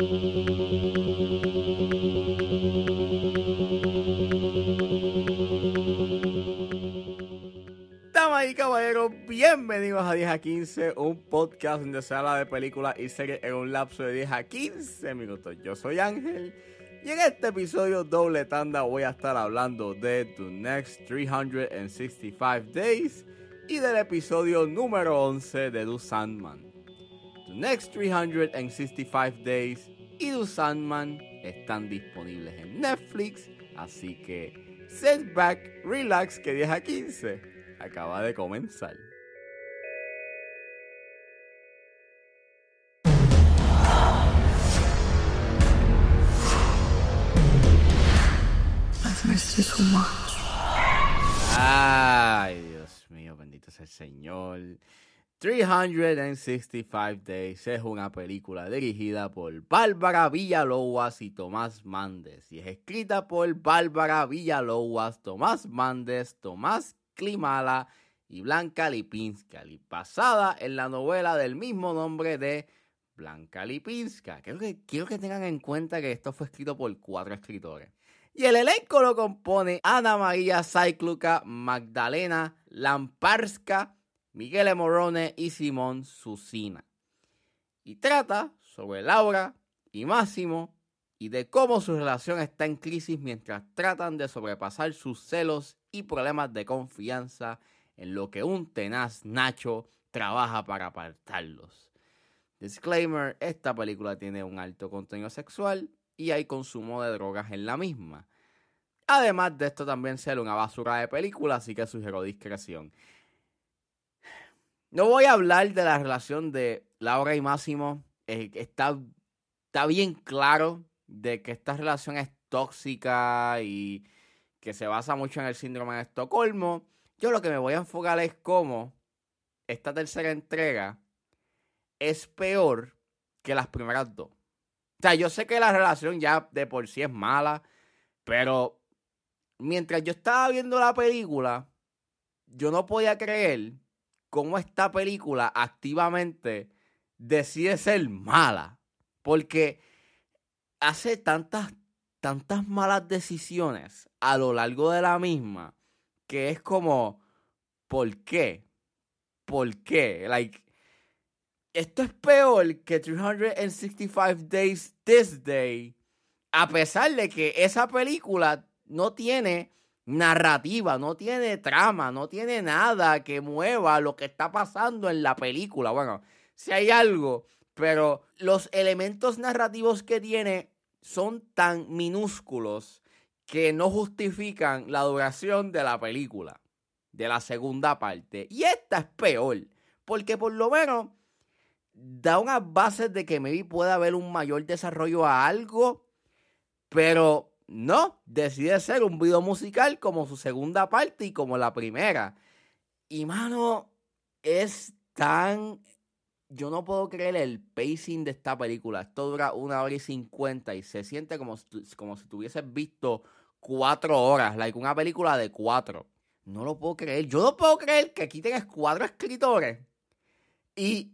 Damas y caballeros, bienvenidos a 10 a 15, un podcast donde se habla de películas y series en un lapso de 10 a 15 minutos. Yo soy Ángel y en este episodio doble tanda voy a estar hablando de The Next 365 Days y del episodio número 11 de The Sandman. Next 365 Days y The Sandman están disponibles en Netflix, así que set back, relax, que 10 a 15 acaba de comenzar. Ay, Dios mío, bendito sea el Señor. 365 Days es una película dirigida por Bárbara Villalobos y Tomás Mandes y es escrita por Bárbara Villalobos, Tomás Mandes, Tomás Klimala y Blanca Lipinska, y basada en la novela del mismo nombre de Blanca Lipinska. Quiero que tengan en cuenta que esto fue escrito por cuatro escritores. Y el elenco lo compone Ana María Saikluka, Magdalena Lamparska, Miguel Morone y Simón Susina. Y trata sobre Laura y Máximo y de cómo su relación está en crisis mientras tratan de sobrepasar sus celos y problemas de confianza en lo que un tenaz Nacho trabaja para apartarlos. Disclaimer, esta película tiene un alto contenido sexual y hay consumo de drogas en la misma. Además de esto también ser una basura de película, así que sugiero discreción. No voy a hablar de la relación de Laura y Máximo. Eh, está, está bien claro de que esta relación es tóxica y que se basa mucho en el síndrome de Estocolmo. Yo lo que me voy a enfocar es cómo esta tercera entrega es peor que las primeras dos. O sea, yo sé que la relación ya de por sí es mala, pero mientras yo estaba viendo la película, yo no podía creer cómo esta película activamente decide ser mala. Porque hace tantas, tantas malas decisiones a lo largo de la misma que es como, ¿por qué? ¿Por qué? Like, esto es peor que 365 Days This Day, a pesar de que esa película no tiene narrativa, no tiene trama, no tiene nada que mueva lo que está pasando en la película. Bueno, si hay algo, pero los elementos narrativos que tiene son tan minúsculos que no justifican la duración de la película, de la segunda parte. Y esta es peor, porque por lo menos da unas bases de que maybe pueda haber un mayor desarrollo a algo, pero no, decide ser un video musical como su segunda parte y como la primera. Y mano, es tan... Yo no puedo creer el pacing de esta película. Esto dura una hora y cincuenta y se siente como, como si tuvieses visto cuatro horas, like una película de cuatro. No lo puedo creer. Yo no puedo creer que aquí tengas cuatro escritores y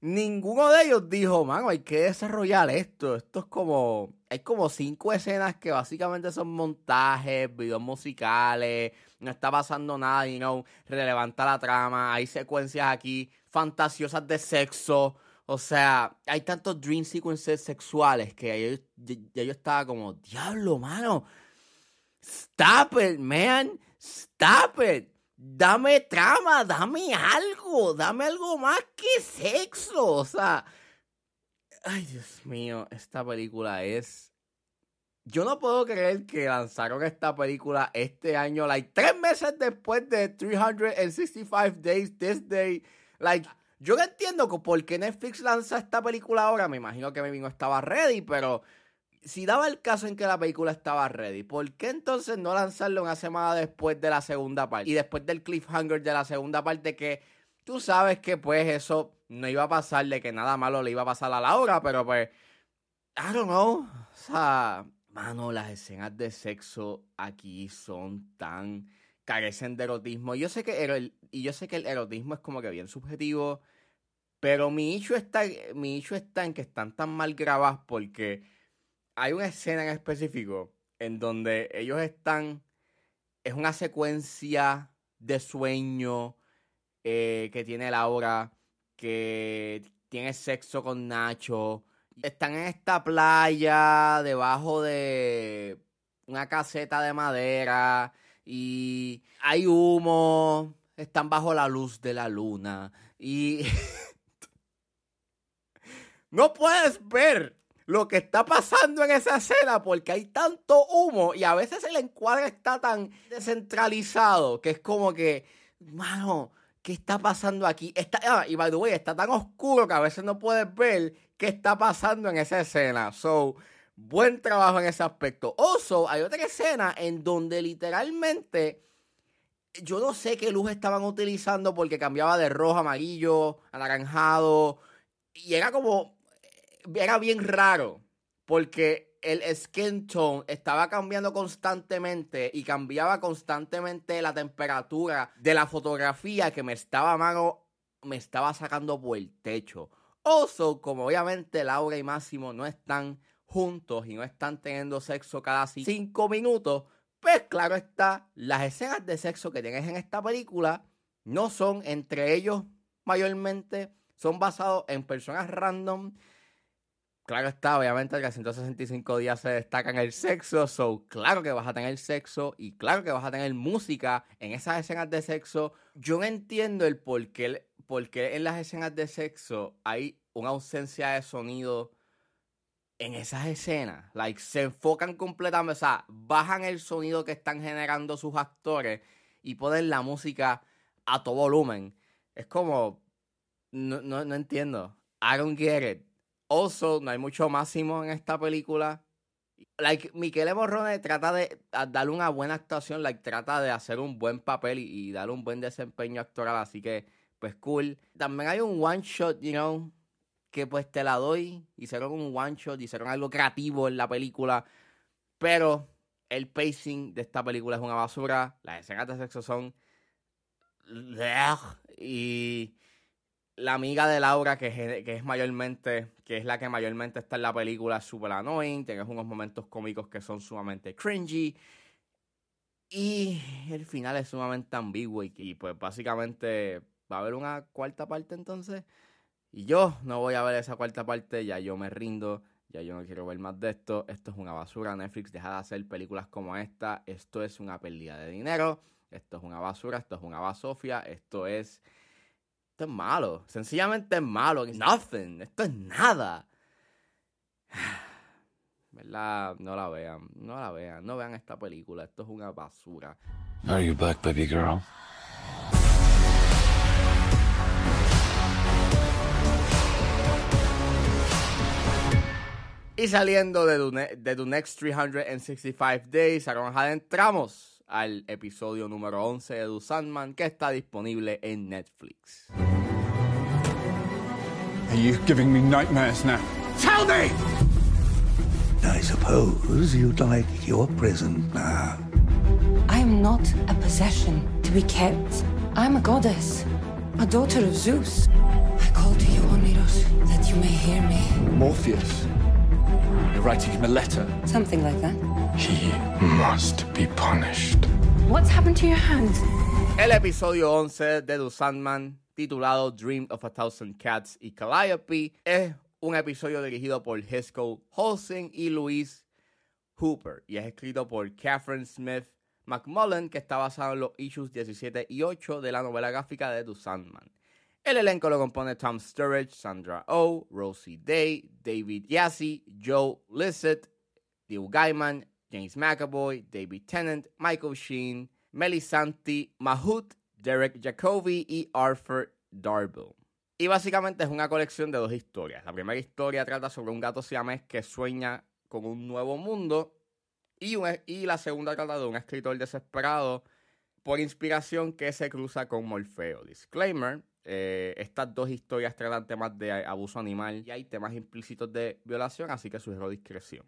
ninguno de ellos dijo, mano, hay que desarrollar esto. Esto es como. Hay como cinco escenas que básicamente son montajes, videos musicales. No está pasando nada, you know, relevanta la trama. Hay secuencias aquí fantasiosas de sexo. O sea, hay tantos dream sequences sexuales que yo, yo estaba como, diablo, mano. Stop it, man. Stop it. Dame trama, dame algo, dame algo más que sexo. O sea, ay Dios mío, esta película es... Yo no puedo creer que lanzaron esta película este año, like, tres meses después de 365 Days This Day. Like, yo no entiendo por qué Netflix lanza esta película ahora. Me imagino que mi no estaba ready, pero si daba el caso en que la película estaba ready, ¿por qué entonces no lanzarlo una semana después de la segunda parte? Y después del cliffhanger de la segunda parte que tú sabes que pues eso no iba a pasar, de que nada malo le iba a pasar a Laura, pero pues, I don't know. O sea, mano, las escenas de sexo aquí son tan carecen de erotismo. Yo sé que el, y yo sé que el erotismo es como que bien subjetivo, Pero mi issue está, mi está en que están tan mal grabadas porque hay una escena en específico en donde ellos están, es una secuencia de sueño eh, que tiene Laura, que tiene sexo con Nacho. Están en esta playa debajo de una caseta de madera y hay humo, están bajo la luz de la luna y no puedes ver lo que está pasando en esa escena porque hay tanto humo y a veces el encuadre está tan descentralizado que es como que, mano, ¿qué está pasando aquí? Está, ah, y by the way, está tan oscuro que a veces no puedes ver qué está pasando en esa escena. So, buen trabajo en ese aspecto. Also, hay otra escena en donde literalmente yo no sé qué luz estaban utilizando porque cambiaba de rojo, amarillo, anaranjado. Y era como era bien raro porque el skin tone estaba cambiando constantemente y cambiaba constantemente la temperatura de la fotografía que me estaba mano me estaba sacando por el techo. Also, como obviamente Laura y Máximo no están juntos y no están teniendo sexo cada cinco minutos, pues claro está, las escenas de sexo que tienes en esta película no son entre ellos mayormente, son basados en personas random Claro está, obviamente que 165 días se destaca en el sexo, so claro que vas a tener sexo y claro que vas a tener música en esas escenas de sexo. Yo no entiendo el por qué, por en las escenas de sexo hay una ausencia de sonido en esas escenas. Like, se enfocan completamente, o sea, bajan el sonido que están generando sus actores y ponen la música a todo volumen. Es como, no, no, no entiendo. I don't get it. Also, no hay mucho máximo en esta película. Like, Michele Morrone trata de darle una buena actuación, like, trata de hacer un buen papel y, darle un buen desempeño actoral, así que, pues, cool. También hay un one shot, you know, que pues te la doy. Hicieron un one shot, hicieron algo creativo en la película, pero el pacing de esta película es una basura. Las escenas de sexo son... Y la amiga de Laura, que es, que es mayormente, que es la que mayormente está en la película, es súper annoying, tienes unos momentos cómicos que son sumamente cringy. Y el final es sumamente ambiguo y, pues básicamente va a haber una cuarta parte entonces. Y yo no voy a ver esa cuarta parte, ya yo me rindo, ya yo no quiero ver más de esto. Esto es una basura, Netflix deja de hacer películas como esta, esto es una pérdida de dinero, esto es una basura, esto es una basofia, esto es esto es malo. Sencillamente es malo. nothing. Esto es nada. ¿Verdad? No la vean. No la vean. No vean esta película. Esto es una basura. Are you back, baby girl? Y saliendo de The, The Next 365 Days, ahora nos adentramos al episodio número 11 de The Sandman que está disponible en Netflix. Are you giving me nightmares now? Tell me! I suppose you'd like your present now. I am not a possession to be kept. I'm a goddess, a daughter of Zeus. I call to you, Oniros, that you may hear me. Morpheus. You're writing him a letter. Something like that. He must be punished. What's happened to your hand? El episodio 11 de The Sandman, titulado Dream of a Thousand Cats y Calliope, es un episodio dirigido por Hesco Holsing y Louise Hooper y es escrito por Catherine Smith McMullen, que está basado en los issues 17 y 8 de la novela gráfica de The Sandman. El elenco lo compone Tom Sturridge, Sandra Oh, Rosie Day, David Yassi, Joe Lissett, Neil Gaiman, James McAvoy, David Tennant, Michael Sheen, Melisanti Mahut, Derek Jacobi y Arthur Darby. Y básicamente es una colección de dos historias. La primera historia trata sobre un gato siamés que sueña con un nuevo mundo y, y la segunda trata de un escritor desesperado por inspiración que se cruza con Morfeo. Disclaimer, eh, estas dos historias tratan temas de abuso animal y hay temas implícitos de violación, así que sugiero discreción.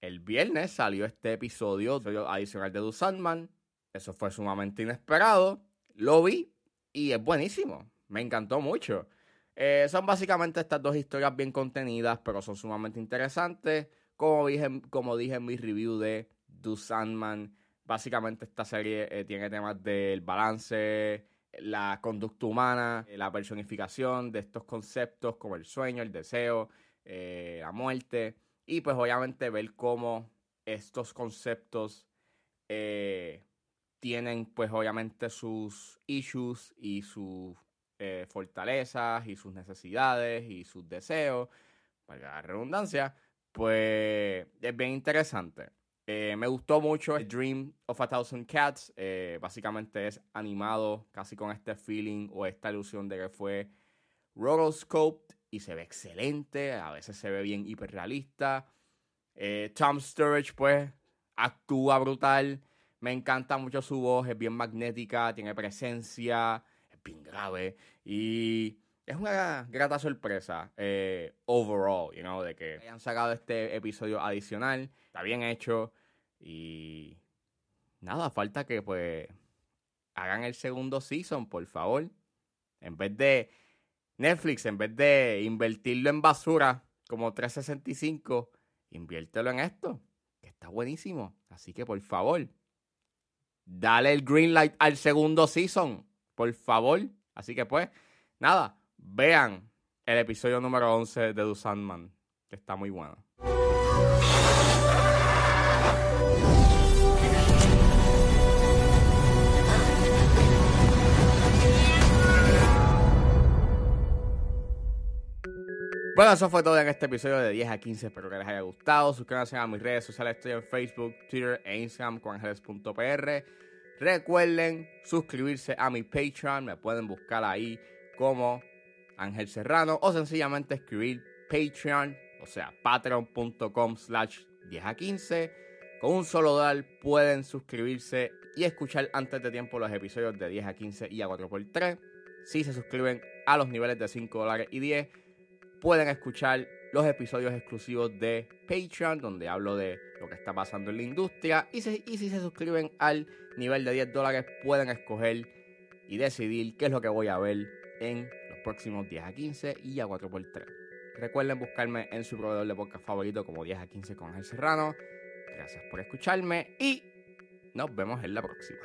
El viernes salió este episodio, adicional de The Sandman. Eso fue sumamente inesperado. Lo vi y es buenísimo. Me encantó mucho. Eh, son básicamente estas dos historias bien contenidas, pero son sumamente interesantes. Como dije, como dije en mi review de Do Sandman, básicamente esta serie eh, tiene temas del balance, la conducta humana, eh, la personificación de estos conceptos como el sueño, el deseo, la muerte. Y pues obviamente ver cómo estos conceptos tienen pues obviamente sus issues y sus eh, fortalezas y sus necesidades y sus deseos, para la redundancia, pues es bien interesante. Eh, me gustó mucho Dream of a Thousand Cats. eh, básicamente es animado casi con este feeling o esta ilusión de que fue rotoscoped y se ve excelente. A veces se ve bien hiperrealista. Tom Sturridge, pues, actúa brutal. Me encanta mucho su voz, es bien magnética, tiene presencia, es bien grave. Y es una grata sorpresa, eh, overall, you know, de que hayan sacado este episodio adicional. Está bien hecho. Y nada, falta que pues hagan el segundo season, por favor. En vez de Netflix, en vez de invertirlo en basura como 365, inviértelo en esto, que está buenísimo. Así que por favor, dale el green light al segundo season, por favor. Así que pues, nada, vean el episodio número 11 de The Sandman, que está muy bueno. Bueno, eso fue todo en este episodio de 10 a 15. Espero que les haya gustado. Suscríbanse a mis redes sociales. Estoy en Facebook, Twitter e Instagram con ángeles.pr. Recuerden suscribirse a mi Patreon. Me pueden buscar ahí como Ángel Serrano o sencillamente escribir Patreon, o sea, patreon.com slash 10 a 15. Con un solo dólar pueden suscribirse y escuchar antes de tiempo los episodios de 10 a 15 y a 4x3. Si se suscriben a los niveles de 5 dólares y 10, pueden escuchar los episodios exclusivos de Patreon, donde hablo de lo que está pasando en la industria. Y, si- se suscriben al nivel de 10 dólares, pueden escoger y decidir qué es lo que voy a ver en los próximos 10 a 15 y a 4x3. Recuerden buscarme en su proveedor de podcast favorito como 10 a 15 con Ángel Serrano. Gracias por escucharme y nos vemos en la próxima.